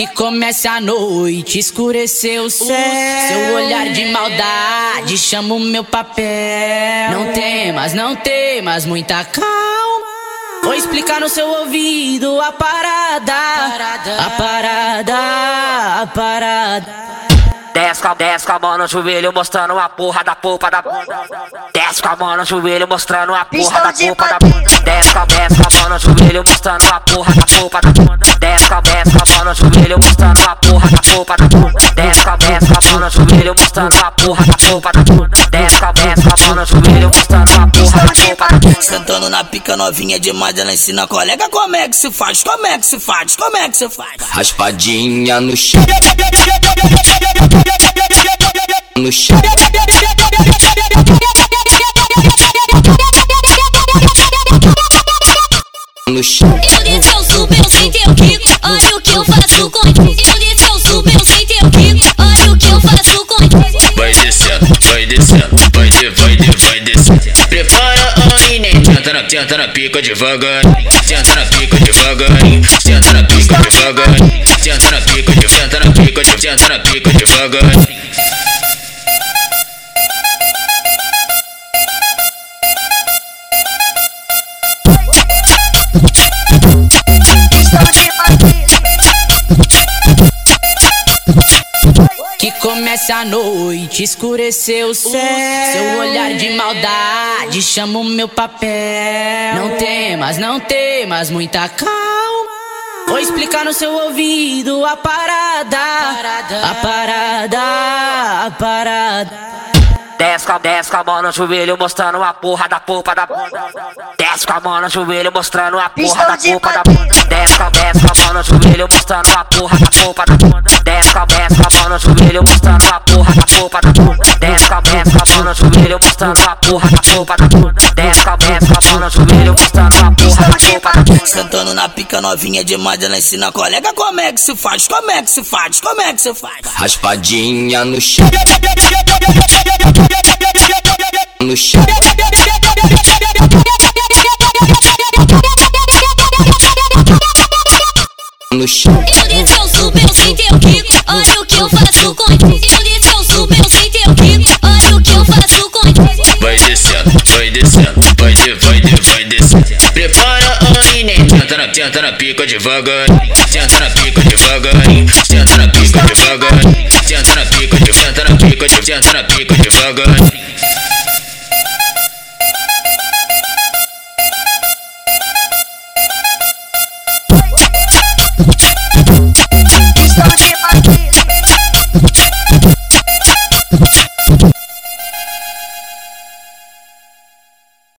Que comece a noite, escureceu o céu. Seu olhar de maldade chama o meu papel. Não temas, não temas, muita calma. Vou explicar no seu ouvido a parada, a parada, a parada. Desce com, a, desce com a mão no joelho, mostrando a porra da polpa da bunda. Desce com a mão no joelho, mostrando a porra da polpa da bunda. Desce com, desce com a mão no joelho, mostrando a porra da polpa da bunda. Desce com, desce com a mão no joelho, mostrando a porra da polpa da bunda. Desce com, desce com a mão no joelho, mostrando a porra da polpa da bunda. Desce com, desce com a mão no joelho, mostrando a porra da polpa da bunda. Sentando na pica novinha demais, ela ensina a colega como é que se faz, como é que se faz, como é que se faz. Raspadinha no chão. No chão. No chão. Eu desci eu sem teu rico, olha o que eu faço contigo. Eu desci ao sul, eu sem teu rico, olha o que eu faço contigo. Vai descendo, vai descendo, vai de, vai de, vai descendo. Prepara a neném, senta na, senta na pica devagarinho, senta na pica devagarinho, senta na pica devagarinho, senta na pica senta na pica senta na pica devagarinho. Comece a noite, escureceu o céu. Seu olhar de maldade chama o meu papel. Não temas, não temas, muita calma. Vou explicar no seu ouvido a parada, a parada, a parada. Desce com, a- desce com a mão no joelho, mostrando a porra da polpa da bunda. Desce com a mão no joelho, mostrando a porra da polpa da bunda. Desce com, desce com a mão no joelho, mostrando a porra da polpa da bunda. Mão no joelho, mostrando a porra da polpa da bunda. Desce com, desce com a mão no joelho, mostrando a porra da polpa da bunda. Desce com, desce com a mão no joelho, mostrando a porra da polpa da bunda. Sentando na pica novinha demais, ela ensina a colega como é que se faz, como é que se faz, como é que se faz. Raspadinha no chão. No chão. No chão. Eu desci ao sul, eu sem teu rico, olha eu faço com eles são super sem teu rico. Olha o que eu faço com eles. Vai descendo, vai descendo, vai de, vai de, vai descendo. Prepara a neném, senta na, senta na pica devagar, senta na pica devagarinho, senta na pica devagarinho, senta na pica, de, senta na pica, de, senta na pica devagarinho. Thank